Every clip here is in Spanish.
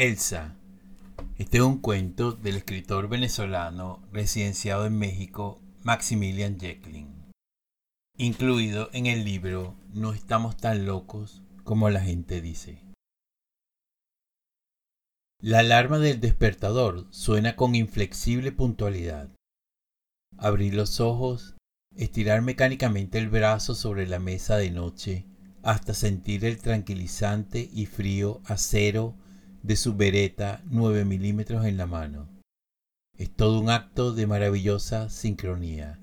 Elsa. Este es un cuento del escritor venezolano residenciado en México, Maximilian Jecklin, incluido en el libro No estamos tan locos como la gente dice. La alarma del despertador suena con inflexible puntualidad. Abrir los ojos, estirar mecánicamente el brazo sobre la mesa de noche hasta sentir el tranquilizante y frío acero de su bereta 9 milímetros en la mano. Es todo un acto de maravillosa sincronía.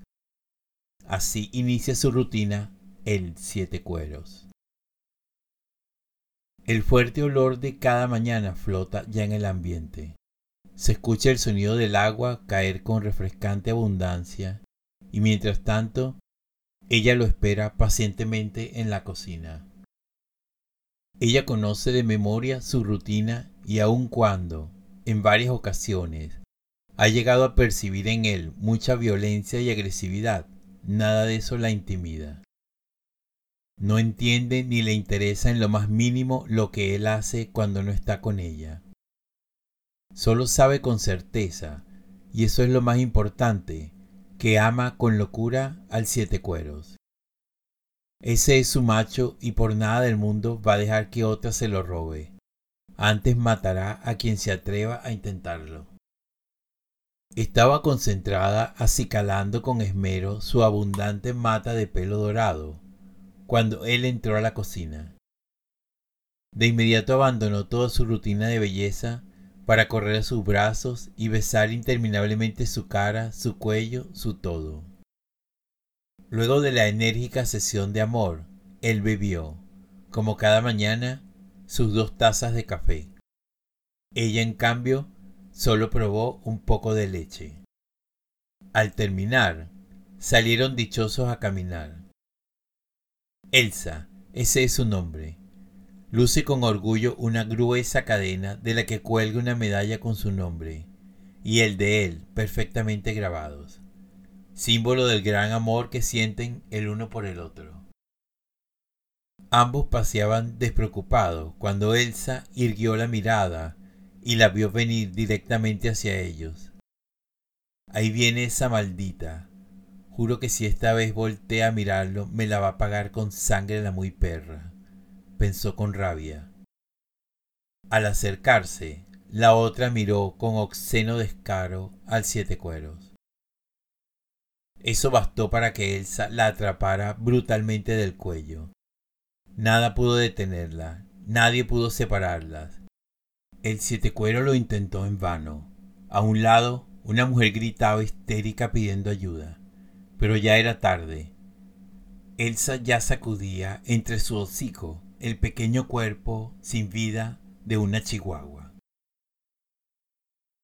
Así inicia su rutina el siete cueros. El fuerte olor de cada mañana flota ya en el ambiente. Se escucha el sonido del agua caer con refrescante abundancia y mientras tanto ella lo espera pacientemente en la cocina. Ella conoce de memoria su rutina y aun cuando, en varias ocasiones, ha llegado a percibir en él mucha violencia y agresividad, nada de eso la intimida. No entiende ni le interesa en lo más mínimo lo que él hace cuando no está con ella. Solo sabe con certeza, y eso es lo más importante, que ama con locura al siete cueros. Ese es su macho y por nada del mundo va a dejar que otra se lo robe. Antes matará a quien se atreva a intentarlo. Estaba concentrada acicalando con esmero su abundante mata de pelo dorado cuando él entró a la cocina. De inmediato abandonó toda su rutina de belleza para correr a sus brazos y besar interminablemente su cara, su cuello, su todo. Luego de la enérgica sesión de amor, él bebió, como cada mañana, sus dos tazas de café. Ella, en cambio, solo probó un poco de leche. Al terminar, salieron dichosos a caminar. Elsa, ese es su nombre. Luce con orgullo una gruesa cadena de la que cuelga una medalla con su nombre y el de él perfectamente grabados símbolo del gran amor que sienten el uno por el otro. Ambos paseaban despreocupados cuando Elsa irguió la mirada y la vio venir directamente hacia ellos. Ahí viene esa maldita. Juro que si esta vez voltea a mirarlo, me la va a pagar con sangre la muy perra, pensó con rabia. Al acercarse, la otra miró con obsceno descaro al siete cueros. Eso bastó para que Elsa la atrapara brutalmente del cuello. Nada pudo detenerla, nadie pudo separarlas. El siete cuero lo intentó en vano. A un lado, una mujer gritaba histérica pidiendo ayuda, pero ya era tarde. Elsa ya sacudía entre su hocico el pequeño cuerpo sin vida de una chihuahua.